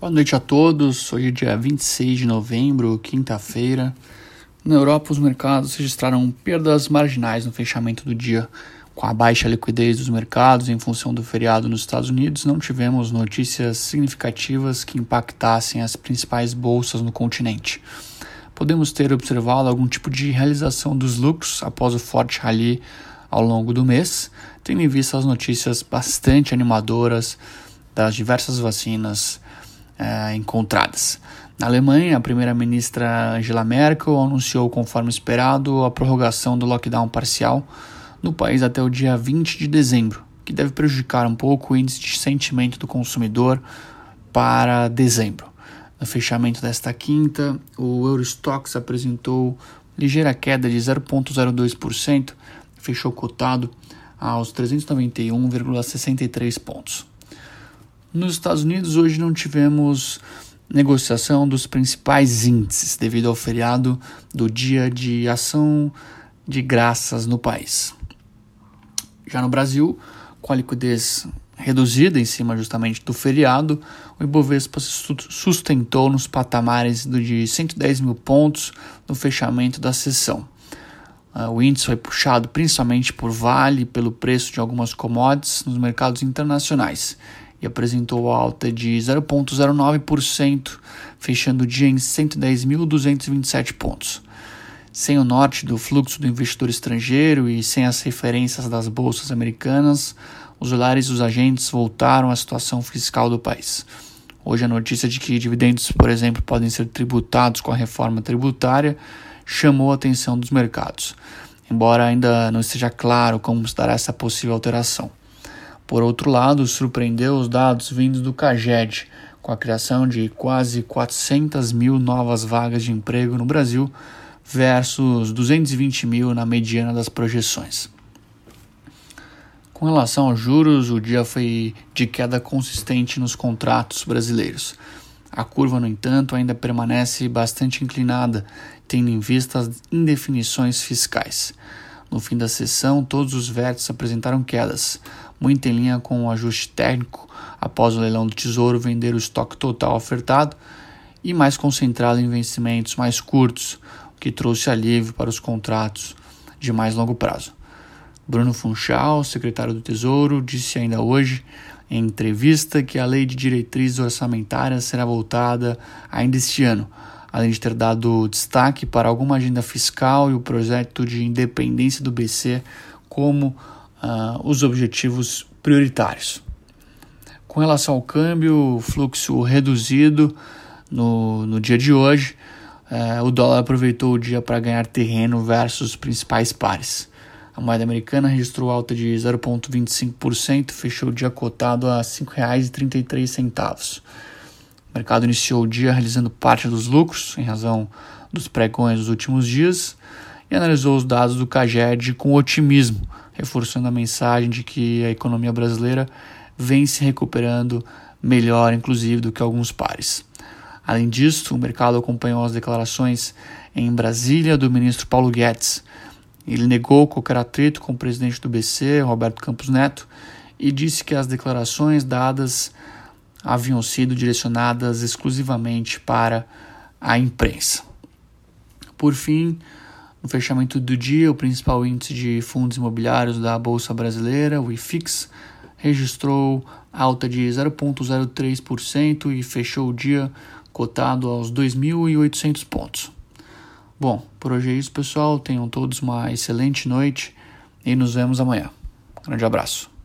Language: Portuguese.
Boa noite a todos. Hoje é dia 26 de novembro, quinta-feira. Na Europa, os mercados registraram perdas marginais no fechamento do dia. Com a baixa liquidez dos mercados em função do feriado nos Estados Unidos, não tivemos notícias significativas que impactassem as principais bolsas no continente. Podemos ter observado algum tipo de realização dos lucros após o forte rally ao longo do mês, tendo em vista as notícias bastante animadoras das diversas vacinas é, encontradas. Na Alemanha, a primeira-ministra Angela Merkel anunciou, conforme esperado, a prorrogação do lockdown parcial no país até o dia 20 de dezembro, que deve prejudicar um pouco o índice de sentimento do consumidor para dezembro. No fechamento desta quinta, o Eurostox apresentou ligeira queda de 0,02%, fechou cotado aos 391,63 pontos. Nos Estados Unidos, hoje não tivemos negociação dos principais índices devido ao feriado do Dia de Ação de Graças no país. Já no Brasil, com a liquidez reduzida em cima justamente do feriado, o Ibovespa se sustentou nos patamares de 110 mil pontos no fechamento da sessão. Ah, o índice foi puxado principalmente por Vale pelo preço de algumas commodities nos mercados internacionais e apresentou alta de 0,09%, fechando o dia em 110.227 pontos. Sem o norte do fluxo do investidor estrangeiro e sem as referências das bolsas americanas, os olhares dos agentes voltaram à situação fiscal do país. Hoje, a notícia de que dividendos, por exemplo, podem ser tributados com a reforma tributária chamou a atenção dos mercados, embora ainda não esteja claro como se dará essa possível alteração. Por outro lado, surpreendeu os dados vindos do CAGED, com a criação de quase 400 mil novas vagas de emprego no Brasil, versus 220 mil na mediana das projeções. Com relação aos juros, o dia foi de queda consistente nos contratos brasileiros. A curva, no entanto, ainda permanece bastante inclinada, tendo em vista as indefinições fiscais. No fim da sessão, todos os vértices apresentaram quedas, muito em linha com o ajuste técnico após o leilão do Tesouro vender o estoque total ofertado e mais concentrado em vencimentos mais curtos, o que trouxe alívio para os contratos de mais longo prazo. Bruno Funchal, secretário do Tesouro, disse ainda hoje em entrevista que a lei de diretrizes orçamentárias será voltada ainda este ano além de ter dado destaque para alguma agenda fiscal e o projeto de independência do BC como uh, os objetivos prioritários. Com relação ao câmbio, fluxo reduzido no, no dia de hoje, uh, o dólar aproveitou o dia para ganhar terreno versus os principais pares. A moeda americana registrou alta de 0,25%, fechou o dia cotado a R$ 5,33. O mercado iniciou o dia realizando parte dos lucros em razão dos pregões dos últimos dias e analisou os dados do CAGED com otimismo, reforçando a mensagem de que a economia brasileira vem se recuperando melhor, inclusive, do que alguns pares. Além disso, o mercado acompanhou as declarações em Brasília do ministro Paulo Guedes. Ele negou qualquer atrito com o presidente do BC, Roberto Campos Neto, e disse que as declarações dadas haviam sido direcionadas exclusivamente para a imprensa. Por fim, no fechamento do dia, o principal índice de fundos imobiliários da Bolsa Brasileira, o IFIX, registrou alta de 0,03% e fechou o dia cotado aos 2.800 pontos. Bom, por hoje é isso, pessoal. Tenham todos uma excelente noite e nos vemos amanhã. Grande abraço.